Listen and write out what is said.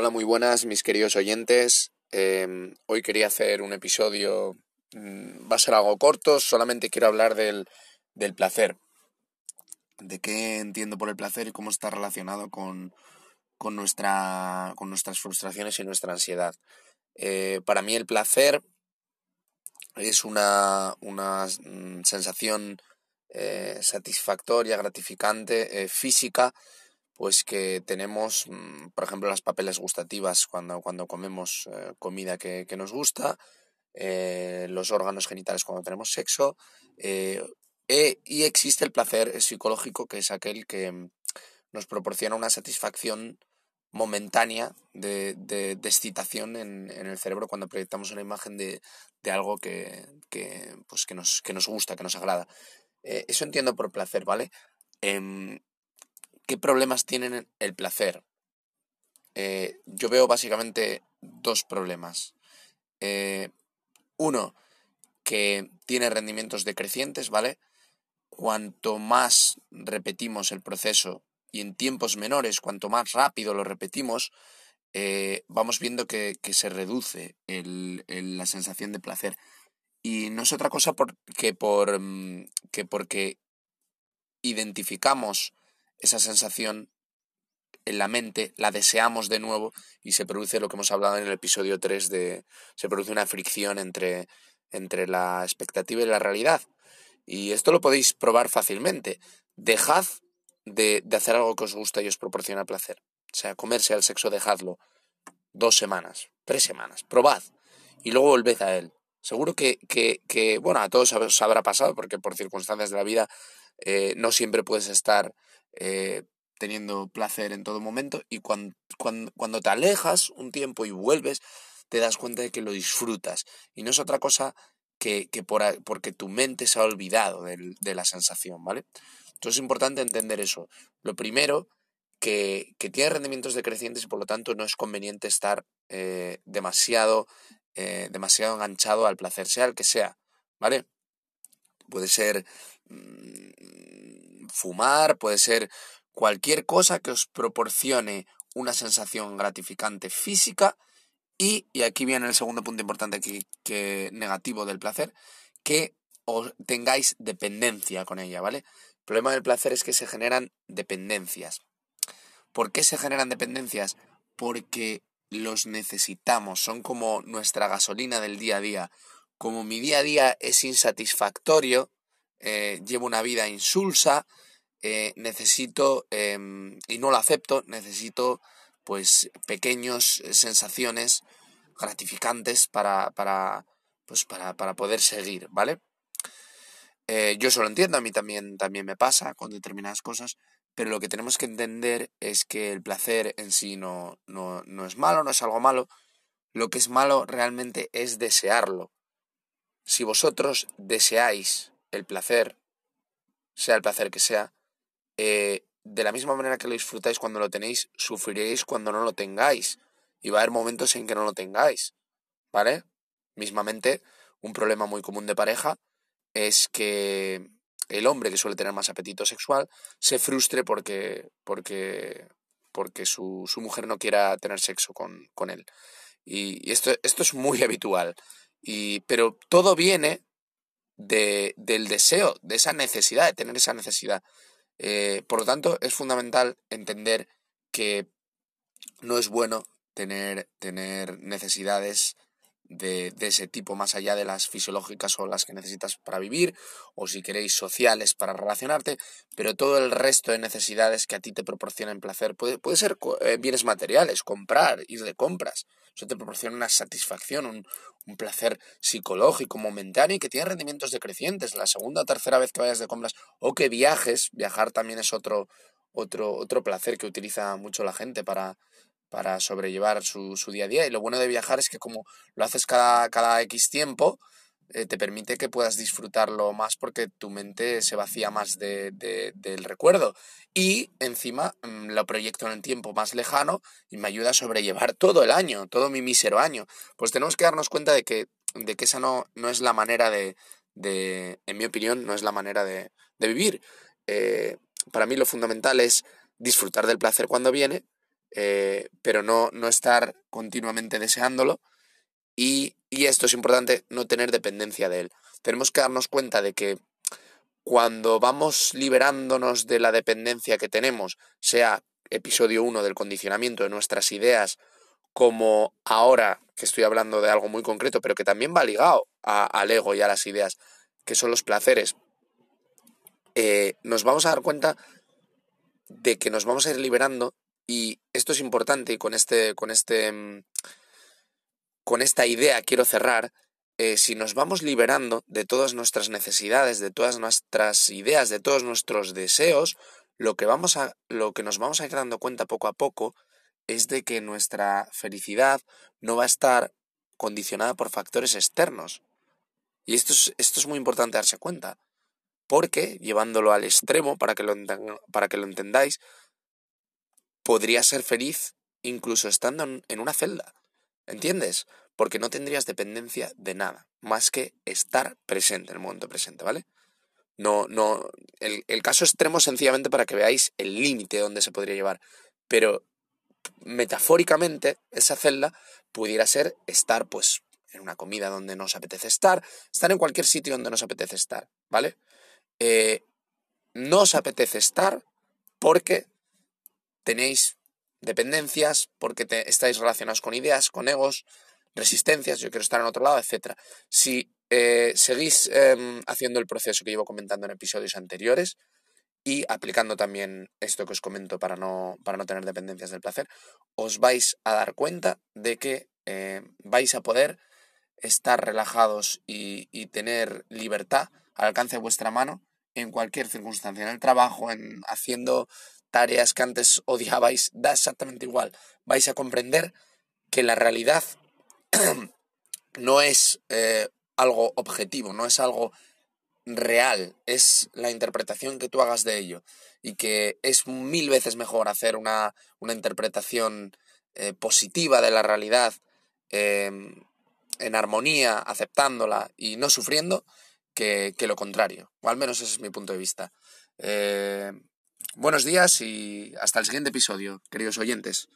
Hola, muy buenas mis queridos oyentes. Em, hoy quería hacer un episodio, mm, va a ser algo corto, solamente quiero hablar del, del, placer, de qué entiendo por el placer y cómo está relacionado con, con, nuestra, con nuestras frustraciones y nuestra ansiedad. Eh, para mí el placer es una, una mm, sensación eh, satisfactoria, gratificante, eh, física, pues que tenemos, mm, por ejemplo, las papeles gustativas cuando, cuando comemos eh, comida que, nos gusta, eh, los órganos genitales cuando tenemos sexo, eh, y existe el placer psicológico, que es aquel que mm, nos proporciona una satisfacción momentánea de, de, excitación en, el cerebro cuando proyectamos una imagen de, algo que, pues que, nos, que nos gusta, que nos agrada. eso entiendo por placer, ¿vale? Em, ¿Qué problemas tienen el placer? Eh, yo veo básicamente dos problemas. Eh, uno, que tiene rendimientos decrecientes, ¿vale? Cuanto más repetimos el proceso y en tiempos menores, cuanto más rápido lo repetimos, eh, vamos viendo que, se reduce la sensación de placer. Y no es otra cosa que, por, mm, que porque identificamos esa sensación en la mente, la deseamos de nuevo y se produce lo que hemos hablado en el episodio 3 de... se produce una fricción entre, entre la expectativa y la realidad. Y esto lo podéis probar fácilmente. Dejad de, de hacer algo que os gusta y os proporciona placer. O sea, comerse al sexo, dejadlo dos semanas, tres semanas, probad y luego volved a él. Seguro que, que, que bueno, a todos os habrá pasado porque por circunstancias de la vida eh, no siempre puedes estar eh, teniendo placer en todo momento y cuando, cuando, te alejas un tiempo y vuelves, te das cuenta de que lo disfrutas. Y no es otra cosa que, que por, porque tu mente se ha olvidado de, la sensación, ¿vale? Entonces es importante entender eso. Lo primero, que, que tiene rendimientos decrecientes y por lo tanto no es conveniente estar eh, demasiado, demasiado enganchado al placer, sea el que sea, ¿vale? Puede ser mm, fumar, puede ser cualquier cosa que os proporcione una sensación gratificante física y, y aquí viene el segundo punto importante que, que negativo del placer, que os tengáis dependencia con ella, ¿vale? El problema del placer es que se generan dependencias. ¿Por qué se generan dependencias? Porque los necesitamos, son como nuestra gasolina del día a día como mi día a día es insatisfactorio, eh, llevo una vida insulsa, eh, necesito, em, y no lo acepto, necesito pues pequeños sensaciones gratificantes para, para, pues, para, para poder seguir, ¿vale? Eh, yo eso lo entiendo, a mí también, también me pasa con determinadas cosas, pero lo que tenemos que entender es que el placer en sí no, no, no es malo, no es algo malo, lo que es malo realmente es desearlo. Si vosotros deseáis el placer, sea el placer que sea, eh, de la misma manera que lo disfrutáis cuando lo tenéis, sufriréis cuando no lo tengáis. Y va a haber momentos en que no lo tengáis. ¿Vale? Mismamente, un problema muy común de pareja es que el hombre que suele tener más apetito sexual se frustre porque, porque, porque su, su mujer no quiera tener sexo con, con él. Y, y esto, esto es muy habitual. Y, pero todo viene de, del deseo, de esa necesidad, de tener esa necesidad. Eh, por lo tanto, es fundamental entender que no es bueno tener, tener necesidades de, ese tipo más allá de las fisiológicas o las que necesitas para vivir o si queréis sociales para relacionarte, pero todo el resto de necesidades que a ti te proporcionan placer puede, puede ser eh, bienes materiales, comprar, ir de compras, eso te proporciona una satisfacción, un, un placer psicológico momentáneo y que tiene rendimientos decrecientes. La segunda o tercera vez que vayas de compras o que viajes, viajar también es otro, otro, otro placer que utiliza mucho la gente para, para sobrellevar su, su, día a día. Y lo bueno de viajar es que como lo haces cada, cada X tiempo, eh, te permite que puedas disfrutarlo más porque tu mente se vacía más de, de, del recuerdo. Y encima mm, lo proyecto en el tiempo más lejano y me ayuda a sobrellevar todo el año, todo mi mísero año. Pues tenemos que darnos cuenta de que, de que esa no, no es la manera de, de, en mi opinión, no es la manera de, de vivir. Eh, para mí lo fundamental es disfrutar del placer cuando viene, eh, pero no, no estar continuamente deseándolo. Y, y esto es importante, no tener dependencia de él. Tenemos que darnos cuenta de que cuando vamos liberándonos de la dependencia que tenemos, sea episodio 1 del condicionamiento de nuestras ideas, como ahora que estoy hablando de algo muy concreto, pero que también va ligado al ego y a las ideas, que son los placeres, eh, nos vamos a dar cuenta de que nos vamos a ir liberando y esto es importante y con este, con este, mm, con esta idea quiero cerrar, eh, si nos vamos liberando de todas nuestras necesidades, de todas nuestras ideas, de todos nuestros deseos, lo que, vamos a, lo que nos vamos a ir dando cuenta poco a poco es de que nuestra felicidad no va a estar condicionada por factores externos. Y esto es, esto es muy importante darse cuenta, porque llevándolo al extremo, para que lo, para que lo entendáis, podría ser feliz incluso estando en una celda. ¿Entiendes? porque no tendrías dependencia de nada, más que estar presente en el momento presente, ¿vale? No, no, el, el caso extremo sencillamente para que veáis el límite donde se podría llevar, pero metafóricamente esa celda pudiera ser estar pues en una comida donde nos apetece estar, estar en cualquier sitio donde nos apetece estar, ¿vale? Eh, no os apetece estar porque tenéis dependencias, porque te, estáis relacionados con ideas, con egos, resistencias, yo quiero estar en otro lado, etc. Si eh, seguís em, haciendo el proceso que llevo comentando en episodios anteriores y aplicando también esto que os comento para no, para no tener dependencias del placer, os vais a dar cuenta de que eh, vais a poder estar relajados y, y tener libertad al alcance de vuestra mano en cualquier circunstancia, en el trabajo, en haciendo tareas que antes odiabais, da exactamente igual. Vais a comprender que la realidad no es eh, algo objetivo, no es algo real, es la interpretación que tú hagas de ello. Y que es mil veces mejor hacer una, una interpretación eh, positiva de la realidad, em, en armonía, aceptándola y no sufriendo, que, que, lo contrario. O al menos ese es mi punto de vista. Eh, buenos días y hasta el siguiente episodio, queridos oyentes.